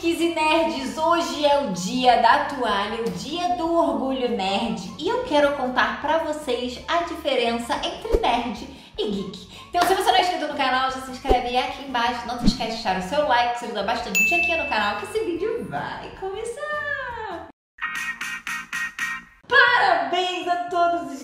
geeks e nerds! Hoje é o dia da toalha, o dia do orgulho nerd e eu quero contar pra vocês a diferença entre nerd e geek. Então, se você não é inscrito no canal, já se inscreve aqui embaixo. Não se esquece de deixar o seu like, que ajuda bastante aqui no canal, que esse vídeo vai começar!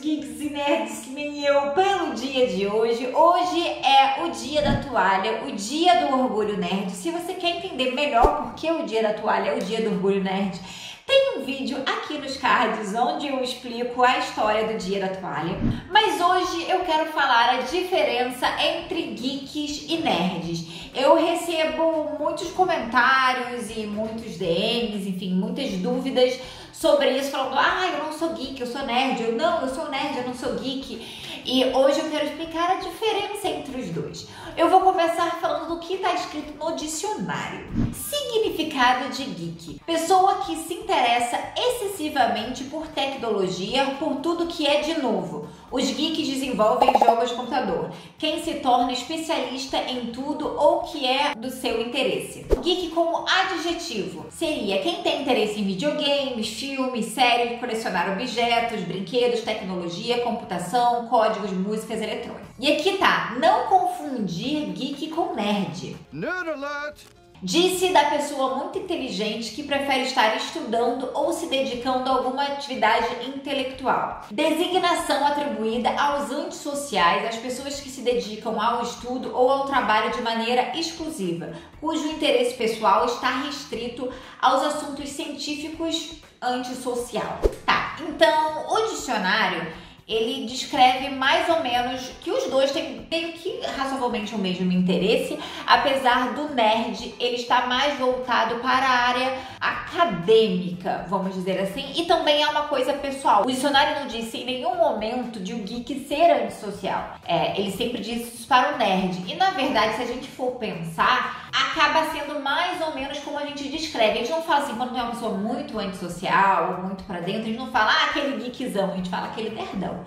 Geeks e nerds que nem eu pelo dia de hoje. Hoje é o dia da toalha, o dia do orgulho nerd. Se você quer entender melhor por que o dia da toalha é o dia do orgulho nerd, tem um vídeo aqui nos cards onde eu explico a história do dia da toalha. Mas hoje eu quero falar a diferença entre geeks e nerds. Eu recebo muitos comentários e muitos DMs, enfim, muitas dúvidas sobre isso, falando: ah, eu não sou geek, eu sou nerd. Eu não, eu sou nerd, eu não sou geek. E hoje eu quero explicar a diferença entre os dois. Eu vou começar falando do que está escrito no dicionário. Significado de geek: pessoa que se interessa excessivamente por tecnologia, por tudo que é de novo. Os geeks desenvolvem jogos de computador. Quem se torna especialista em tudo ou que é do seu interesse. Geek como adjetivo seria quem tem interesse em videogames, filmes, séries, colecionar objetos, brinquedos, tecnologia, computação, códigos, músicas eletrônicas. E aqui tá, não confundir geek com nerd. Nerd alert! Disse da pessoa muito inteligente que prefere estar estudando ou se dedicando a alguma atividade intelectual. Designação atribuída aos antissociais, às pessoas que se dedicam ao estudo ou ao trabalho de maneira exclusiva, cujo interesse pessoal está restrito aos assuntos científicos antissocial. Tá, então o dicionário ele descreve mais ou menos que os dois têm meio que razoavelmente o mesmo interesse, apesar do nerd ele estar mais voltado para a área acadêmica, vamos dizer assim, e também é uma coisa pessoal. O dicionário não disse em nenhum momento de o geek ser antissocial. É, ele sempre diz isso para o nerd. E na verdade, se a gente for pensar, acaba sendo mais ou menos como a gente descreve. A gente não fala assim, quando tem uma pessoa muito antissocial ou muito para dentro, a gente não fala ah, aquele geekzão, a gente fala aquele nerdão.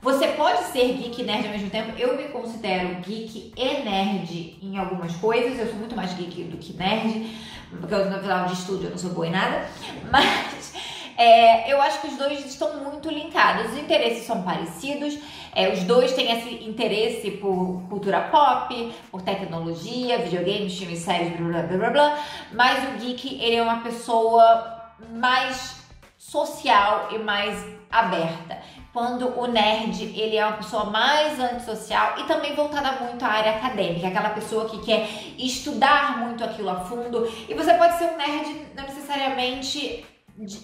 Você pode ser geek e nerd ao mesmo tempo. Eu me considero geek e nerd em algumas coisas. Eu sou muito mais geek do que nerd, porque eu, no final de estúdio eu não sou boa em nada. Mas é, eu acho que os dois estão muito linkados. Os interesses são parecidos. É, os dois têm esse interesse por cultura pop, por tecnologia, videogames, filmes, séries, blá blá blá blá. Mas o geek, ele é uma pessoa mais social e mais aberta. Quando o nerd, ele é uma pessoa mais antissocial e também voltada muito à área acadêmica, aquela pessoa que quer estudar muito aquilo a fundo. E você pode ser um nerd não necessariamente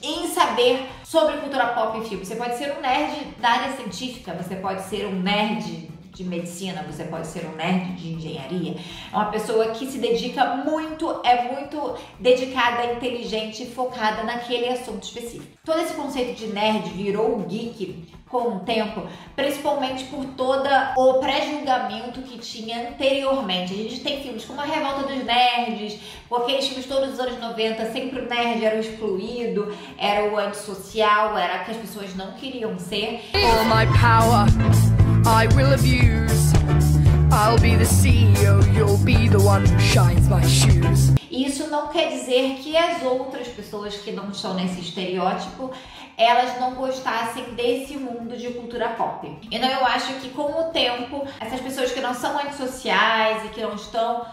em saber sobre cultura pop e filme. Você pode ser um nerd da área científica, você pode ser um nerd de medicina, você pode ser um nerd de engenharia. É uma pessoa que se dedica muito, é muito dedicada, inteligente, focada naquele assunto específico. Todo esse conceito de nerd virou geek com o tempo, principalmente por todo o pré-julgamento que tinha anteriormente. A gente tem filmes como A Revolta dos Nerds, com aqueles filmes todos dos anos 90, sempre o nerd era o excluído, era o antissocial, era que as pessoas não queriam ser. All my power. I will abuse. I'll be the CEO, you'll be the one who shines my shoes. Isso não quer dizer que as outras pessoas que não estão nesse estereótipo elas não gostassem desse mundo de cultura pop. Então eu acho que com o tempo, essas pessoas que não são antissociais e que não estão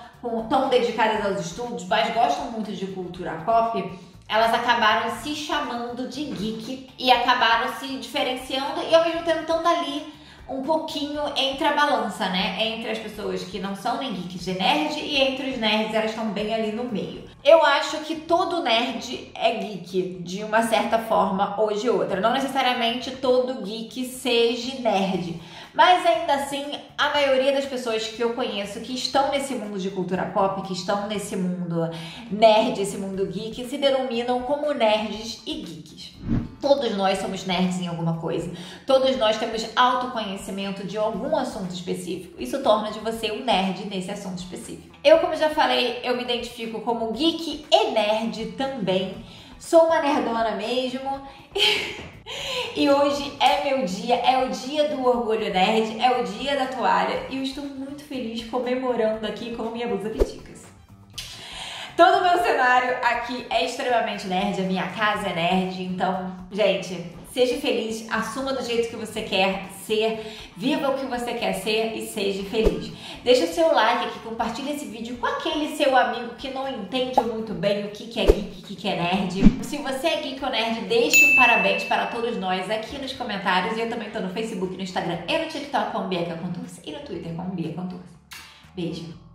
tão dedicadas aos estudos, mas gostam muito de cultura pop, elas acabaram se chamando de geek e acabaram se diferenciando e ao mesmo tempo estando ali um pouquinho entre a balança, né? Entre as pessoas que não são nem geeks de nerd e entre os nerds, elas estão bem ali no meio. Eu acho que todo nerd é geek de uma certa forma ou de outra. Não necessariamente todo geek seja nerd. Mas ainda assim, a maioria das pessoas que eu conheço que estão nesse mundo de cultura pop, que estão nesse mundo nerd, esse mundo geek, se denominam como nerds e geeks. Todos nós somos nerds em alguma coisa. Todos nós temos autoconhecimento de algum assunto específico. Isso torna de você um nerd nesse assunto específico. Eu, como já falei, eu me identifico como geek e nerd também. Sou uma nerdona mesmo. e hoje é meu dia, é o dia do orgulho nerd, é o dia da toalha. E eu estou muito feliz comemorando aqui com minha blusa Piticas. Todo o meu cenário aqui é extremamente nerd, a minha casa é nerd, então, gente, seja feliz, assuma do jeito que você quer ser, viva o que você quer ser e seja feliz. Deixa seu like aqui, compartilha esse vídeo com aquele seu amigo que não entende muito bem o que é geek, o que é nerd. Se você é geek ou nerd, deixe um parabéns para todos nós aqui nos comentários. Eu também estou no Facebook, no Instagram e no TikTok com Bia Contursi e no Twitter com Bia Contursi. Beijo!